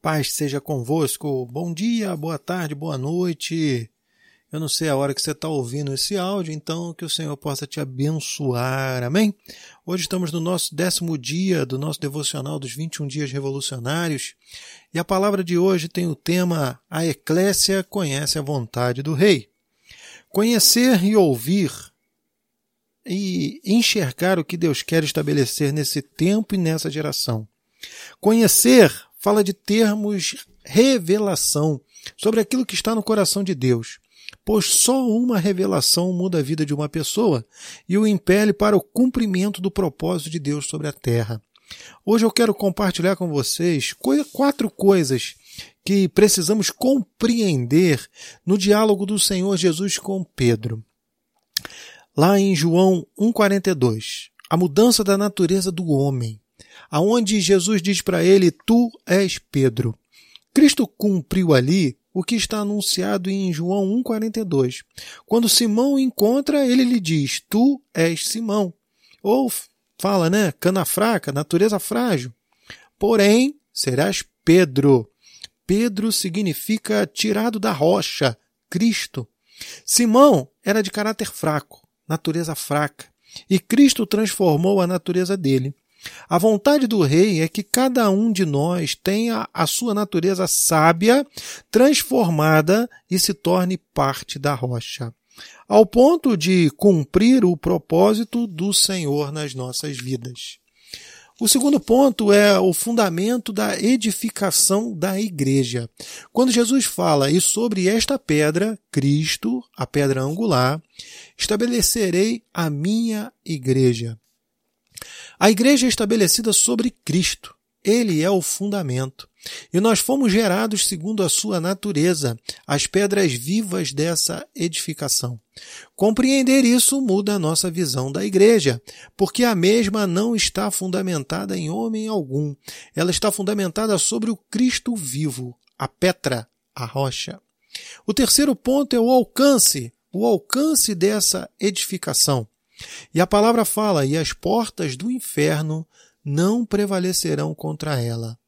Paz seja convosco. Bom dia, boa tarde, boa noite. Eu não sei a hora que você está ouvindo esse áudio, então que o Senhor possa te abençoar. Amém? Hoje estamos no nosso décimo dia do nosso devocional dos 21 dias revolucionários. E a palavra de hoje tem o tema A Eclésia conhece a vontade do Rei. Conhecer e ouvir e enxergar o que Deus quer estabelecer nesse tempo e nessa geração. Conhecer fala de termos revelação sobre aquilo que está no coração de Deus. Pois só uma revelação muda a vida de uma pessoa e o impele para o cumprimento do propósito de Deus sobre a terra. Hoje eu quero compartilhar com vocês quatro coisas que precisamos compreender no diálogo do Senhor Jesus com Pedro. Lá em João 1,42, a mudança da natureza do homem aonde Jesus diz para ele: Tu és Pedro. Cristo cumpriu ali o que está anunciado em João 1,42. Quando Simão encontra, ele lhe diz: Tu és Simão. Ou fala, né? Cana fraca, natureza frágil. Porém, serás Pedro. Pedro significa tirado da rocha, Cristo. Simão era de caráter fraco, natureza fraca, e Cristo transformou a natureza dele. A vontade do rei é que cada um de nós tenha a sua natureza sábia transformada e se torne parte da rocha, ao ponto de cumprir o propósito do Senhor nas nossas vidas. O segundo ponto é o fundamento da edificação da igreja. Quando Jesus fala, e sobre esta pedra, Cristo, a pedra angular, estabelecerei a minha igreja. A igreja é estabelecida sobre Cristo. Ele é o fundamento. E nós fomos gerados segundo a sua natureza, as pedras vivas dessa edificação. Compreender isso muda a nossa visão da igreja, porque a mesma não está fundamentada em homem algum. Ela está fundamentada sobre o Cristo vivo, a Petra, a rocha. O terceiro ponto é o alcance, o alcance dessa edificação. E a palavra fala: e as portas do inferno não prevalecerão contra ela.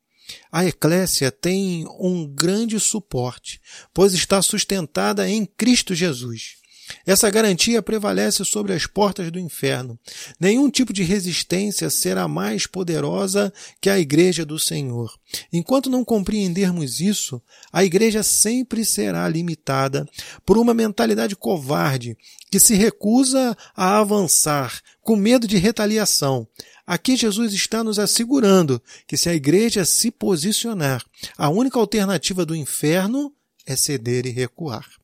A Eclésia tem um grande suporte, pois está sustentada em Cristo Jesus. Essa garantia prevalece sobre as portas do inferno. Nenhum tipo de resistência será mais poderosa que a Igreja do Senhor. Enquanto não compreendermos isso, a Igreja sempre será limitada por uma mentalidade covarde que se recusa a avançar com medo de retaliação. Aqui Jesus está nos assegurando que se a igreja se posicionar, a única alternativa do inferno é ceder e recuar.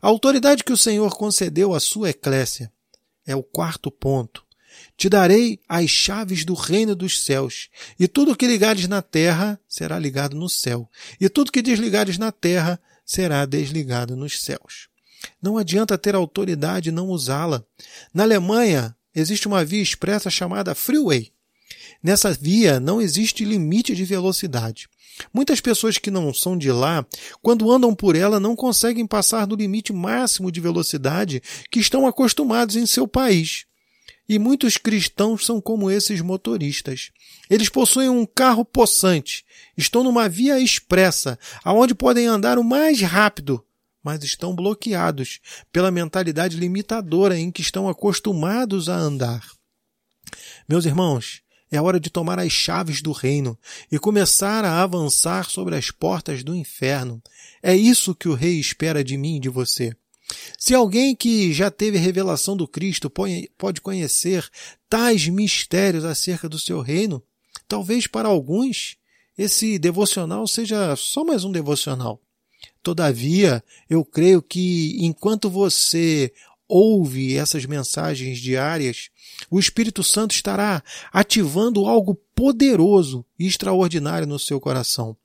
A autoridade que o Senhor concedeu à sua eclésia é o quarto ponto. Te darei as chaves do reino dos céus, e tudo que ligares na terra será ligado no céu, e tudo que desligares na terra será desligado nos céus. Não adianta ter autoridade e não usá-la. Na Alemanha, existe uma via expressa chamada Freeway. Nessa via não existe limite de velocidade. Muitas pessoas que não são de lá, quando andam por ela, não conseguem passar do limite máximo de velocidade que estão acostumados em seu país. E muitos cristãos são como esses motoristas. Eles possuem um carro possante, estão numa via expressa, aonde podem andar o mais rápido, mas estão bloqueados pela mentalidade limitadora em que estão acostumados a andar. Meus irmãos, é hora de tomar as chaves do reino e começar a avançar sobre as portas do inferno. É isso que o rei espera de mim e de você. Se alguém que já teve revelação do Cristo pode conhecer tais mistérios acerca do seu reino, talvez para alguns esse devocional seja só mais um devocional. Todavia, eu creio que enquanto você ouve essas mensagens diárias, o Espírito Santo estará ativando algo poderoso e extraordinário no seu coração.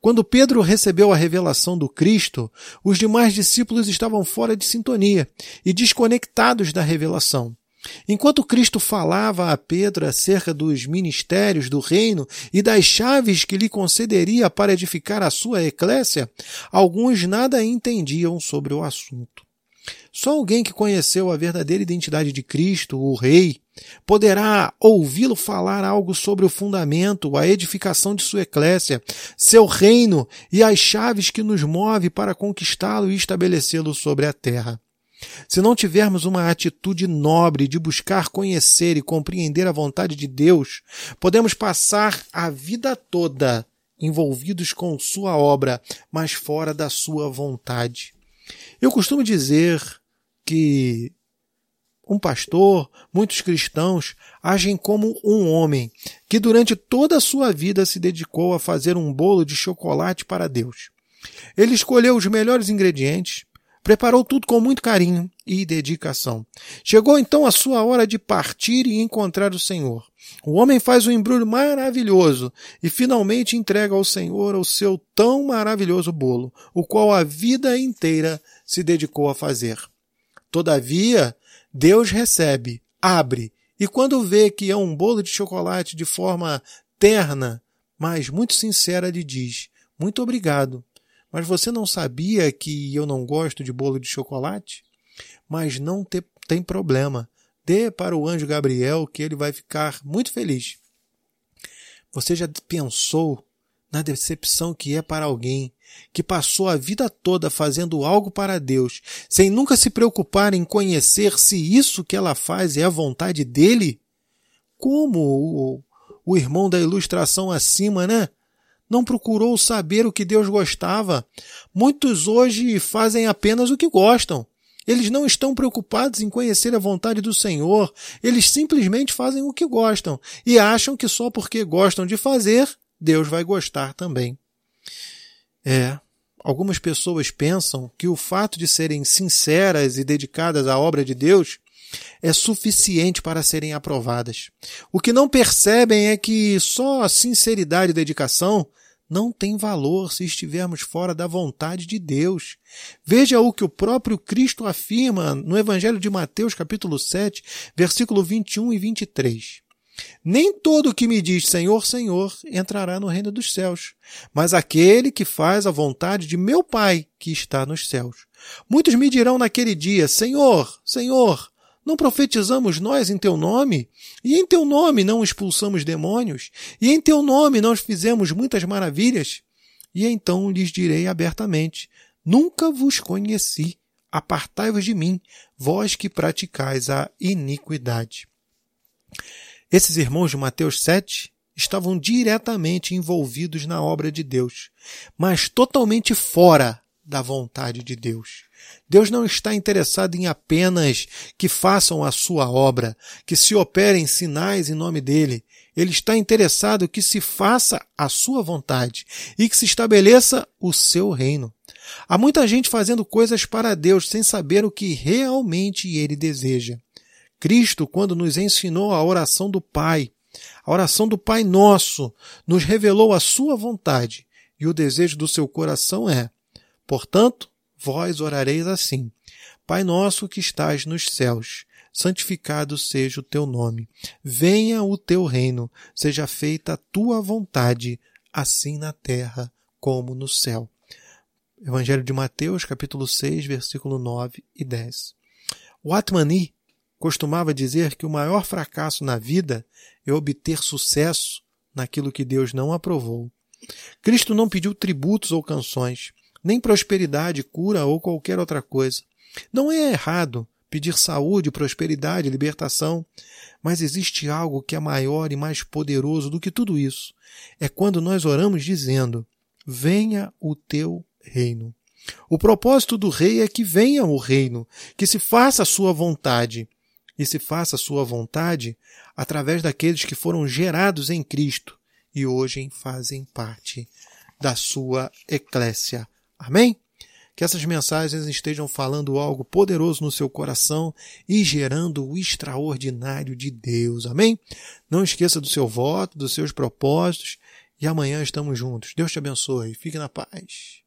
Quando Pedro recebeu a revelação do Cristo, os demais discípulos estavam fora de sintonia e desconectados da revelação. Enquanto Cristo falava a Pedro acerca dos ministérios do reino e das chaves que lhe concederia para edificar a sua eclésia, alguns nada entendiam sobre o assunto. Só alguém que conheceu a verdadeira identidade de Cristo, o Rei, Poderá ouvi-lo falar algo sobre o fundamento, a edificação de sua eclésia, seu reino e as chaves que nos move para conquistá-lo e estabelecê-lo sobre a terra. Se não tivermos uma atitude nobre de buscar conhecer e compreender a vontade de Deus, podemos passar a vida toda envolvidos com sua obra, mas fora da sua vontade. Eu costumo dizer que um pastor, muitos cristãos agem como um homem que durante toda a sua vida se dedicou a fazer um bolo de chocolate para Deus. Ele escolheu os melhores ingredientes, preparou tudo com muito carinho e dedicação. Chegou então a sua hora de partir e encontrar o Senhor. O homem faz um embrulho maravilhoso e finalmente entrega ao Senhor o seu tão maravilhoso bolo, o qual a vida inteira se dedicou a fazer. Todavia, Deus recebe, abre, e quando vê que é um bolo de chocolate de forma terna, mas muito sincera, lhe diz: Muito obrigado. Mas você não sabia que eu não gosto de bolo de chocolate? Mas não te, tem problema. Dê para o anjo Gabriel que ele vai ficar muito feliz. Você já pensou na decepção que é para alguém que passou a vida toda fazendo algo para Deus, sem nunca se preocupar em conhecer se isso que ela faz é a vontade dele? Como o, o irmão da ilustração acima, né? Não procurou saber o que Deus gostava. Muitos hoje fazem apenas o que gostam. Eles não estão preocupados em conhecer a vontade do Senhor, eles simplesmente fazem o que gostam e acham que só porque gostam de fazer, Deus vai gostar também. É, algumas pessoas pensam que o fato de serem sinceras e dedicadas à obra de Deus é suficiente para serem aprovadas. O que não percebem é que só a sinceridade e dedicação não tem valor se estivermos fora da vontade de Deus. Veja o que o próprio Cristo afirma no Evangelho de Mateus, capítulo 7, versículo 21 e 23. Nem todo que me diz Senhor, Senhor entrará no reino dos céus, mas aquele que faz a vontade de meu Pai que está nos céus. Muitos me dirão naquele dia: Senhor, Senhor, não profetizamos nós em teu nome? E em teu nome não expulsamos demônios? E em teu nome não fizemos muitas maravilhas? E então lhes direi abertamente: Nunca vos conheci. Apartai-vos de mim, vós que praticais a iniquidade. Esses irmãos de Mateus 7 estavam diretamente envolvidos na obra de Deus, mas totalmente fora da vontade de Deus. Deus não está interessado em apenas que façam a sua obra, que se operem sinais em nome dele. Ele está interessado que se faça a sua vontade e que se estabeleça o seu reino. Há muita gente fazendo coisas para Deus sem saber o que realmente ele deseja. Cristo, quando nos ensinou a oração do Pai, a oração do Pai Nosso, nos revelou a sua vontade e o desejo do seu coração é: portanto, vós orareis assim: Pai nosso que estás nos céus, santificado seja o teu nome. Venha o teu reino, seja feita a tua vontade, assim na terra como no céu. Evangelho de Mateus, capítulo 6, versículo 9 e 10. O Atmani costumava dizer que o maior fracasso na vida é obter sucesso naquilo que Deus não aprovou. Cristo não pediu tributos ou canções, nem prosperidade, cura ou qualquer outra coisa. Não é errado pedir saúde, prosperidade, libertação, mas existe algo que é maior e mais poderoso do que tudo isso. É quando nós oramos dizendo: Venha o teu reino. O propósito do rei é que venha o reino, que se faça a sua vontade e se faça sua vontade através daqueles que foram gerados em Cristo e hoje fazem parte da sua eclésia. Amém? Que essas mensagens estejam falando algo poderoso no seu coração e gerando o extraordinário de Deus. Amém? Não esqueça do seu voto, dos seus propósitos e amanhã estamos juntos. Deus te abençoe. Fique na paz.